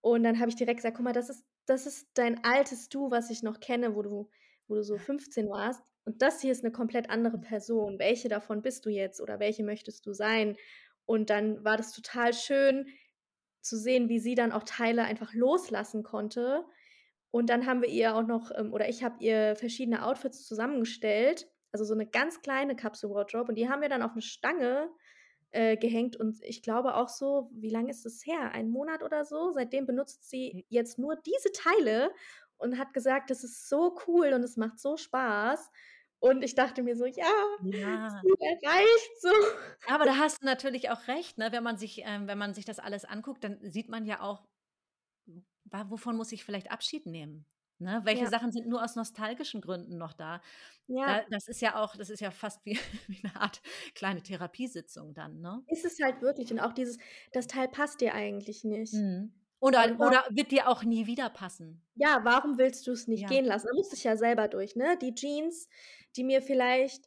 Und dann habe ich direkt gesagt, guck mal, das ist das ist dein altes Du, was ich noch kenne, wo du, wo du so 15 warst. Und das hier ist eine komplett andere Person. Welche davon bist du jetzt oder welche möchtest du sein? Und dann war das total schön zu sehen, wie sie dann auch Teile einfach loslassen konnte. Und dann haben wir ihr auch noch, ähm, oder ich habe ihr verschiedene Outfits zusammengestellt. Also so eine ganz kleine Kapsel Wardrobe. Und die haben wir dann auf eine Stange äh, gehängt und ich glaube auch so, wie lange ist es her? Ein Monat oder so? Seitdem benutzt sie hm. jetzt nur diese Teile und hat gesagt, das ist so cool und es macht so Spaß. Und ich dachte mir so, ja, ja. erreicht so. Aber da hast du natürlich auch recht, ne? wenn, man sich, ähm, wenn man sich das alles anguckt, dann sieht man ja auch, wovon muss ich vielleicht Abschied nehmen. Ne? Welche ja. Sachen sind nur aus nostalgischen Gründen noch da? Ja. Da, das ist ja auch, das ist ja fast wie, wie, eine Art kleine Therapiesitzung dann, ne? Ist es halt wirklich. Und auch dieses, das Teil passt dir eigentlich nicht. Mhm. Oder, oder wird dir auch nie wieder passen? Ja, warum willst du es nicht ja. gehen lassen? Da musst du ja selber durch, ne? Die Jeans, die mir vielleicht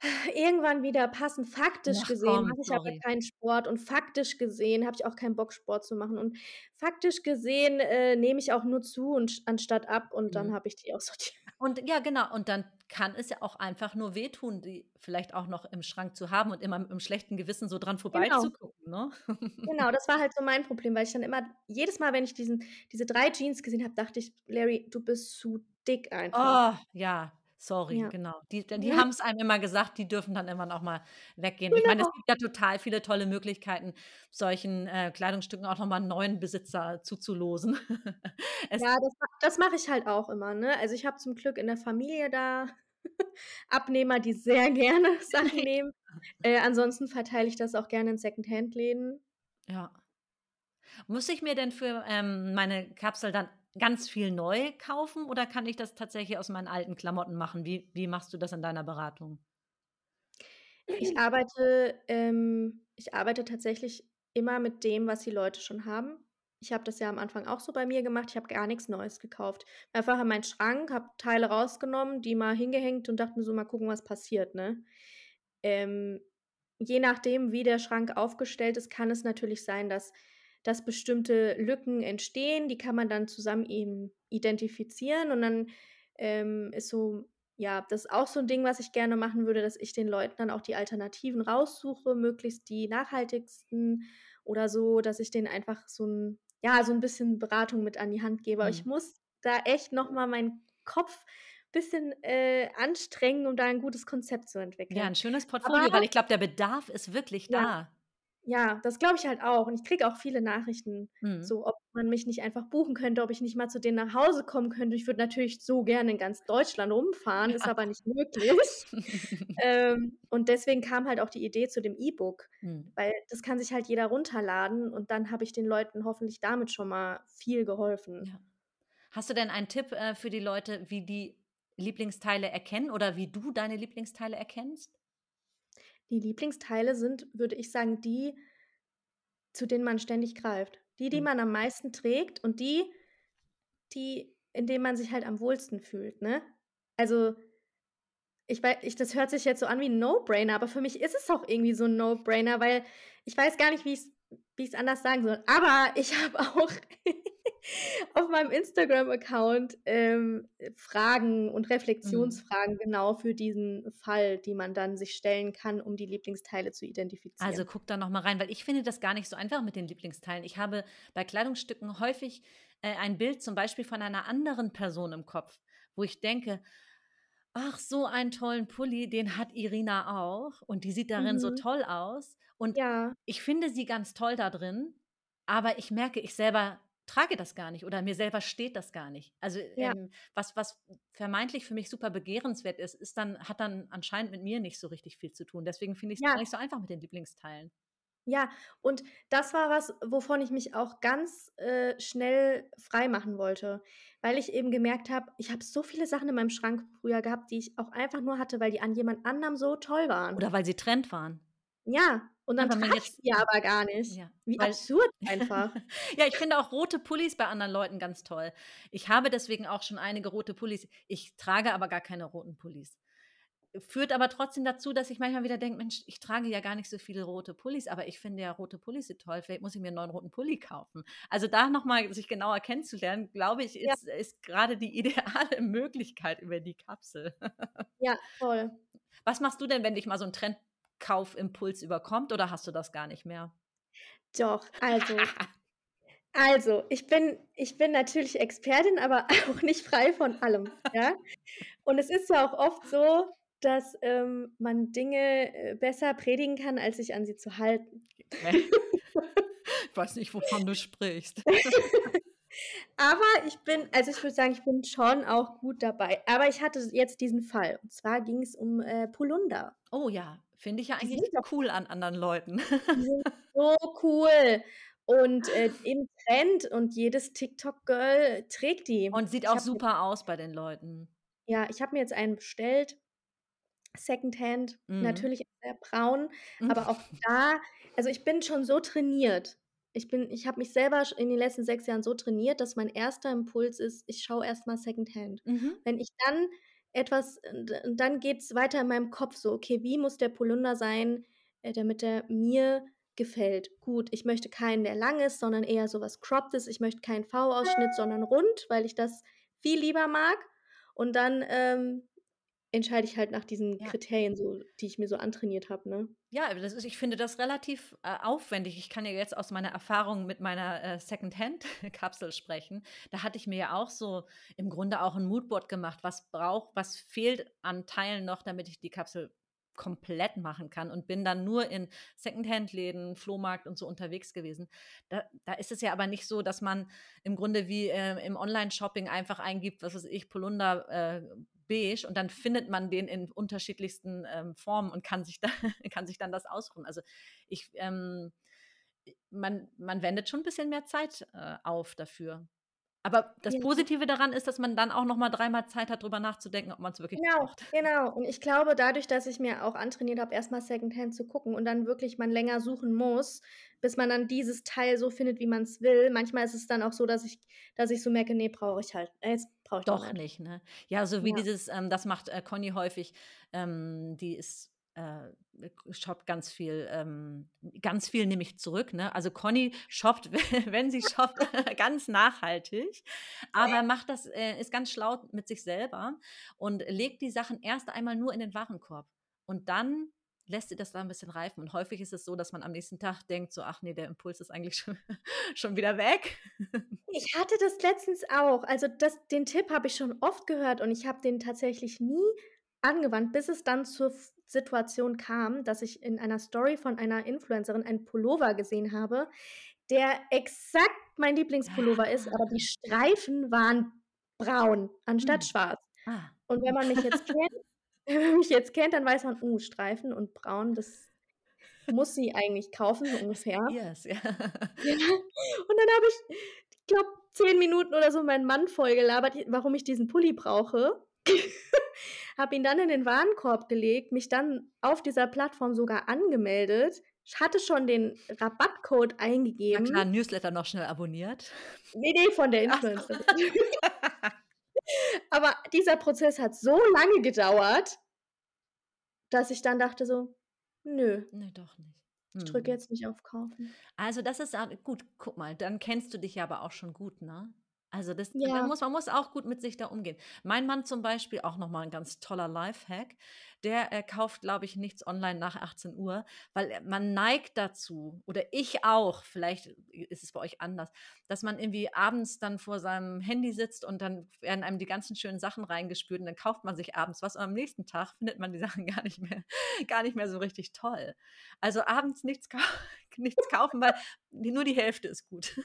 irgendwann wieder passen. Faktisch Ach, gesehen habe ich aber keinen Sport und faktisch gesehen habe ich auch keinen Bock, Sport zu machen. Und faktisch gesehen äh, nehme ich auch nur zu und anstatt ab und mhm. dann habe ich die auch sortiert. Und ja, genau. Und dann kann es ja auch einfach nur wehtun, die vielleicht auch noch im Schrank zu haben und immer mit einem schlechten Gewissen so dran vorbeizugucken. Genau. Ne? genau, das war halt so mein Problem, weil ich dann immer, jedes Mal, wenn ich diesen, diese drei Jeans gesehen habe, dachte ich, Larry, du bist zu dick einfach. Oh, ja, Sorry, Ja. genau. Die die Ja. haben es einem immer gesagt, die dürfen dann irgendwann auch mal weggehen. Ich meine, es gibt ja total viele tolle Möglichkeiten, solchen, äh, Kleidungsstücken auch noch mal 'n neuen Besitzer zuzulosen. Es Ja, das das mache ich halt auch immer, ne? Also, ich habe zum Glück in der Familie da Abnehmer, die sehr gerne Sachen nehmen. Äh, ansonsten verteile ich das auch gerne in Secondhand-Läden. Ja. Muss ich mir denn für, ähm, meine Kapsel dann ganz viel neu kaufen oder kann ich das tatsächlich aus meinen alten Klamotten machen? Wie, wie machst du das in deiner Beratung? Ich arbeite, ähm, ich arbeite tatsächlich immer mit dem, was die Leute schon haben. Ich habe das ja am Anfang auch so bei mir gemacht. Ich habe gar nichts Neues gekauft. Einfach in meinen Schrank, habe Teile rausgenommen, die mal hingehängt und dachte mir so, mal gucken, was passiert. Ne? Ähm, je nachdem, wie der Schrank aufgestellt ist, kann es natürlich sein, dass dass bestimmte Lücken entstehen, die kann man dann zusammen eben identifizieren und dann ähm, ist so, ja, das ist auch so ein Ding, was ich gerne machen würde, dass ich den Leuten dann auch die Alternativen raussuche, möglichst die nachhaltigsten oder so, dass ich denen einfach so ein, ja, so ein bisschen Beratung mit an die Hand gebe. Aber ich mhm. muss da echt nochmal meinen Kopf bisschen äh, anstrengen, um da ein gutes Konzept zu entwickeln. Ja, ein schönes Portfolio, Aber, weil ich glaube, der Bedarf ist wirklich ja, da. Ja, das glaube ich halt auch. Und ich kriege auch viele Nachrichten, mhm. so ob man mich nicht einfach buchen könnte, ob ich nicht mal zu denen nach Hause kommen könnte. Ich würde natürlich so gerne in ganz Deutschland rumfahren, ja. ist aber nicht möglich. ähm, und deswegen kam halt auch die Idee zu dem E-Book, mhm. weil das kann sich halt jeder runterladen und dann habe ich den Leuten hoffentlich damit schon mal viel geholfen. Ja. Hast du denn einen Tipp äh, für die Leute, wie die Lieblingsteile erkennen oder wie du deine Lieblingsteile erkennst? Die Lieblingsteile sind, würde ich sagen, die, zu denen man ständig greift. Die, die mhm. man am meisten trägt und die, die, in denen man sich halt am wohlsten fühlt, ne? Also, ich weiß, ich, das hört sich jetzt so an wie ein No-Brainer, aber für mich ist es auch irgendwie so ein No-Brainer, weil ich weiß gar nicht, wie ich es wie ich es anders sagen soll. Aber ich habe auch auf meinem Instagram-Account ähm, Fragen und. Reflexionsfragen mhm. genau für diesen Fall, die man dann sich stellen kann, um die Lieblingsteile zu identifizieren. Also guck da noch mal rein, weil ich finde das gar nicht so einfach mit den Lieblingsteilen. Ich habe bei Kleidungsstücken häufig äh, ein Bild zum Beispiel von einer anderen Person im Kopf, wo ich denke, ach, so einen tollen Pulli, den hat Irina auch und die sieht darin mhm. so toll aus. Und ja. ich finde sie ganz toll da drin, aber ich merke, ich selber trage das gar nicht oder mir selber steht das gar nicht. Also ja. ähm, was, was vermeintlich für mich super begehrenswert ist, ist dann, hat dann anscheinend mit mir nicht so richtig viel zu tun. Deswegen finde ich es ja. gar nicht so einfach mit den Lieblingsteilen. Ja, und das war was, wovon ich mich auch ganz äh, schnell frei machen wollte, weil ich eben gemerkt habe, ich habe so viele Sachen in meinem Schrank früher gehabt, die ich auch einfach nur hatte, weil die an jemand anderem so toll waren. Oder weil sie Trend waren. Ja, und dann trage ich die aber gar nicht. Ja, Wie weil, absurd einfach. ja, ich finde auch rote Pullis bei anderen Leuten ganz toll. Ich habe deswegen auch schon einige rote Pullis. Ich trage aber gar keine roten Pullis. Führt aber trotzdem dazu, dass ich manchmal wieder denke, Mensch, ich trage ja gar nicht so viele rote Pullis, aber ich finde ja rote Pullis so toll. Vielleicht muss ich mir einen neuen roten Pulli kaufen. Also da nochmal sich genauer kennenzulernen, glaube ich, ist, ja. ist gerade die ideale Möglichkeit über die Kapsel. ja, voll. Was machst du denn, wenn dich mal so ein Trend Kaufimpuls überkommt oder hast du das gar nicht mehr? Doch, also. Also, ich bin, ich bin natürlich Expertin, aber auch nicht frei von allem. Ja? Und es ist ja auch oft so, dass ähm, man Dinge äh, besser predigen kann, als sich an sie zu halten. Ich weiß nicht, wovon du sprichst. aber ich bin, also ich würde sagen, ich bin schon auch gut dabei. Aber ich hatte jetzt diesen Fall. Und zwar ging es um äh, Polunder. Oh ja, Finde ich ja eigentlich cool an anderen Leuten. Die sind so cool. Und äh, im Trend und jedes TikTok-Girl trägt die. Und sieht auch super mir, aus bei den Leuten. Ja, ich habe mir jetzt einen bestellt. Secondhand, mhm. natürlich sehr braun, mhm. aber auch da, also ich bin schon so trainiert. Ich bin, ich habe mich selber in den letzten sechs Jahren so trainiert, dass mein erster Impuls ist, ich schaue erstmal Secondhand. Mhm. Wenn ich dann etwas, dann geht es weiter in meinem Kopf so, okay, wie muss der Polunder sein, äh, damit er mir gefällt? Gut, ich möchte keinen, der lang ist, sondern eher so was Cropped Ich möchte keinen V-Ausschnitt, sondern rund, weil ich das viel lieber mag. Und dann ähm, entscheide ich halt nach diesen ja. Kriterien, so, die ich mir so antrainiert habe. Ne? Ja, das ist, ich finde das relativ äh, aufwendig. Ich kann ja jetzt aus meiner Erfahrung mit meiner äh, Secondhand-Kapsel sprechen. Da hatte ich mir ja auch so im Grunde auch ein Moodboard gemacht, was braucht, was fehlt an Teilen noch, damit ich die Kapsel komplett machen kann und bin dann nur in Secondhand-Läden, Flohmarkt und so unterwegs gewesen. Da, da, ist es ja aber nicht so, dass man im Grunde wie äh, im Online-Shopping einfach eingibt, was weiß ich, Polunder äh, beige und dann findet man den in unterschiedlichsten ähm, Formen und kann sich, da, kann sich dann das ausruhen. Also ich, ähm, man, man wendet schon ein bisschen mehr Zeit äh, auf dafür. Aber das Positive daran ist, dass man dann auch noch mal dreimal Zeit hat, darüber nachzudenken, ob man es wirklich genau, braucht. Genau, und ich glaube, dadurch, dass ich mir auch antrainiert habe, erstmal Secondhand zu gucken und dann wirklich man länger suchen muss, bis man dann dieses Teil so findet, wie man es will. Manchmal ist es dann auch so, dass ich, dass ich so merke, nee, brauche ich halt. Jetzt brauche ich doch nicht. ne? Ja, so wie ja. dieses, ähm, das macht äh, Conny häufig, ähm, die ist äh, shoppt ganz viel, ähm, ganz viel nehme ich zurück. Ne? Also Conny shoppt, wenn sie shoppt, ganz nachhaltig, aber macht das, äh, ist ganz schlau mit sich selber und legt die Sachen erst einmal nur in den Warenkorb und dann lässt sie das da ein bisschen reifen. Und häufig ist es so, dass man am nächsten Tag denkt, so, ach nee, der Impuls ist eigentlich schon, schon wieder weg. Ich hatte das letztens auch. Also das, den Tipp habe ich schon oft gehört und ich habe den tatsächlich nie angewandt, bis es dann zur Situation kam, dass ich in einer Story von einer Influencerin einen Pullover gesehen habe, der exakt mein Lieblingspullover ist, aber die Streifen waren braun anstatt hm. schwarz. Ah. Und wenn man mich jetzt kennt, wenn man mich jetzt kennt, dann weiß man, uh, Streifen und braun, das muss sie eigentlich kaufen, so ungefähr. Yes, ja. Und dann habe ich glaube, zehn Minuten oder so meinen Mann vollgelabert, warum ich diesen Pulli brauche habe ihn dann in den Warenkorb gelegt, mich dann auf dieser Plattform sogar angemeldet, hatte schon den Rabattcode eingegeben. Na klar, Newsletter noch schnell abonniert. Nee, nee, von der Influencer. Aber dieser Prozess hat so lange gedauert, dass ich dann dachte so, nö. Nö, doch nicht. Ich drücke hm. jetzt nicht auf Kaufen. Also das ist gut, guck mal, dann kennst du dich ja aber auch schon gut, ne? Also das, ja. muss, man muss auch gut mit sich da umgehen. Mein Mann zum Beispiel, auch nochmal ein ganz toller Lifehack, der äh, kauft, glaube ich, nichts online nach 18 Uhr, weil man neigt dazu, oder ich auch, vielleicht ist es bei euch anders, dass man irgendwie abends dann vor seinem Handy sitzt und dann werden einem die ganzen schönen Sachen reingespült und dann kauft man sich abends was und am nächsten Tag findet man die Sachen gar nicht mehr, gar nicht mehr so richtig toll. Also abends nichts, kau nichts kaufen, weil nur die Hälfte ist gut.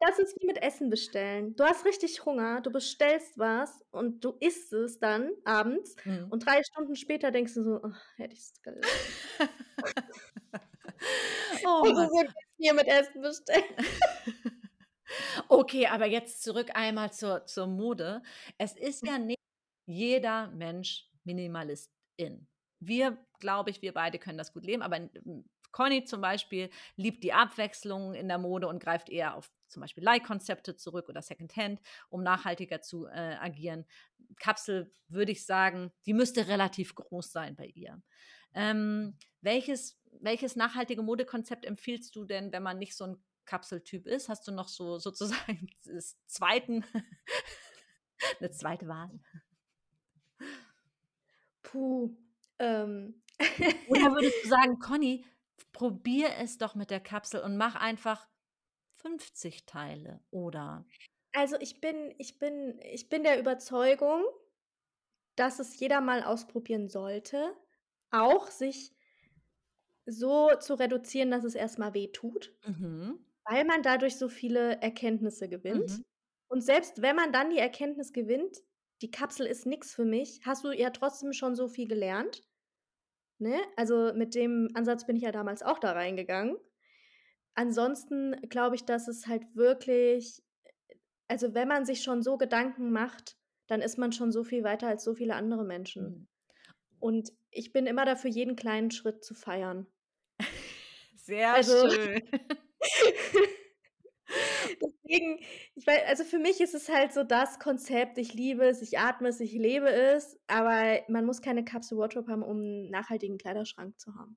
Das ist wie mit Essen bestellen. Du hast richtig Hunger, du bestellst was und du isst es dann abends mhm. und drei Stunden später denkst du so, oh, hätte ich es gelassen. oh, also so hier mit Essen bestellen. Okay, aber jetzt zurück einmal zur, zur Mode. Es ist ja nicht jeder Mensch Minimalistin. Wir, glaube ich, wir beide können das gut leben, aber Conny zum Beispiel liebt die Abwechslung in der Mode und greift eher auf zum Beispiel Leihkonzepte zurück oder Secondhand, um nachhaltiger zu äh, agieren. Kapsel würde ich sagen, die müsste relativ groß sein bei ihr. Ähm, welches, welches nachhaltige Modekonzept empfiehlst du denn, wenn man nicht so ein Kapseltyp ist? Hast du noch so sozusagen zweiten, eine zweite Wahl? Puh. Ähm. Oder würdest du sagen, Conny, probier es doch mit der Kapsel und mach einfach 50 Teile oder also ich bin ich bin ich bin der Überzeugung, dass es jeder mal ausprobieren sollte, auch sich so zu reduzieren, dass es erstmal weh tut, mhm. weil man dadurch so viele Erkenntnisse gewinnt. Mhm. Und selbst wenn man dann die Erkenntnis gewinnt, die Kapsel ist nichts für mich, hast du ja trotzdem schon so viel gelernt. Ne? Also mit dem Ansatz bin ich ja damals auch da reingegangen. Ansonsten glaube ich, dass es halt wirklich, also wenn man sich schon so Gedanken macht, dann ist man schon so viel weiter als so viele andere Menschen. Mhm. Und ich bin immer dafür, jeden kleinen Schritt zu feiern. Sehr also, schön. Deswegen, ich weiß, also für mich ist es halt so das Konzept, ich liebe es, ich atme es, ich lebe es, aber man muss keine Kapsel Wardrobe haben, um einen nachhaltigen Kleiderschrank zu haben.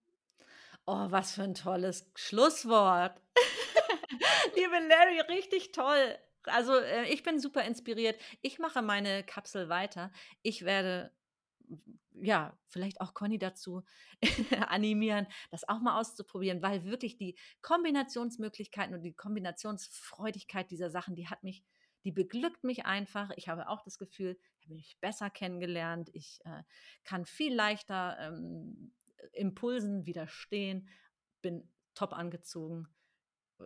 Oh, was für ein tolles Schlusswort. Liebe Larry, richtig toll. Also äh, ich bin super inspiriert. Ich mache meine Kapsel weiter. Ich werde ja, vielleicht auch Conny dazu animieren, das auch mal auszuprobieren, weil wirklich die Kombinationsmöglichkeiten und die Kombinationsfreudigkeit dieser Sachen, die hat mich, die beglückt mich einfach. Ich habe auch das Gefühl, ich habe mich besser kennengelernt. Ich äh, kann viel leichter ähm, Impulsen widerstehen, bin top angezogen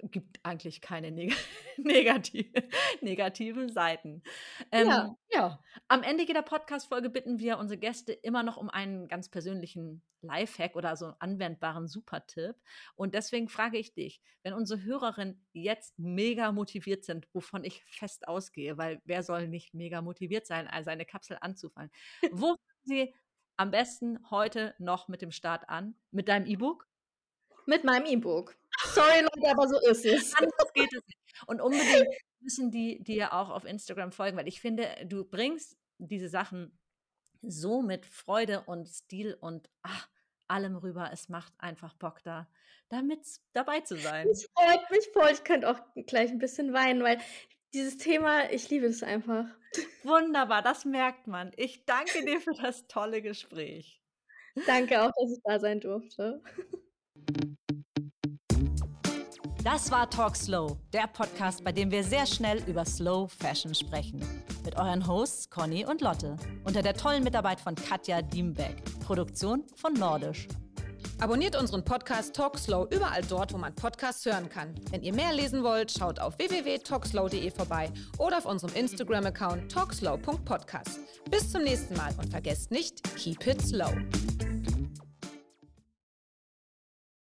gibt eigentlich keine neg negative, negativen Seiten. Ähm, ja. ja. Am Ende jeder Podcast-Folge bitten wir unsere Gäste immer noch um einen ganz persönlichen Lifehack oder so einen anwendbaren Supertipp. Und deswegen frage ich dich, wenn unsere Hörerinnen jetzt mega motiviert sind, wovon ich fest ausgehe, weil wer soll nicht mega motiviert sein, also eine Kapsel anzufangen, wo sie am besten heute noch mit dem Start an? Mit deinem E-Book? Mit meinem E-Book. Sorry, Leute, aber so ist es. Anders geht es nicht. Und unbedingt müssen die dir auch auf Instagram folgen, weil ich finde, du bringst diese Sachen so mit Freude und Stil und ach, allem rüber. Es macht einfach Bock da, damit dabei zu sein. Es freut mich voll. Ich könnte auch gleich ein bisschen weinen, weil dieses Thema, ich liebe es einfach. Wunderbar, das merkt man. Ich danke dir für das tolle Gespräch. Danke auch, dass ich da sein durfte. Das war Talk Slow, der Podcast, bei dem wir sehr schnell über Slow Fashion sprechen. Mit euren Hosts Conny und Lotte. Unter der tollen Mitarbeit von Katja Diembeck. Produktion von Nordisch. Abonniert unseren Podcast Talk Slow überall dort, wo man Podcasts hören kann. Wenn ihr mehr lesen wollt, schaut auf www.talkslow.de vorbei oder auf unserem Instagram-Account talkslow.podcast. Bis zum nächsten Mal und vergesst nicht, keep it slow.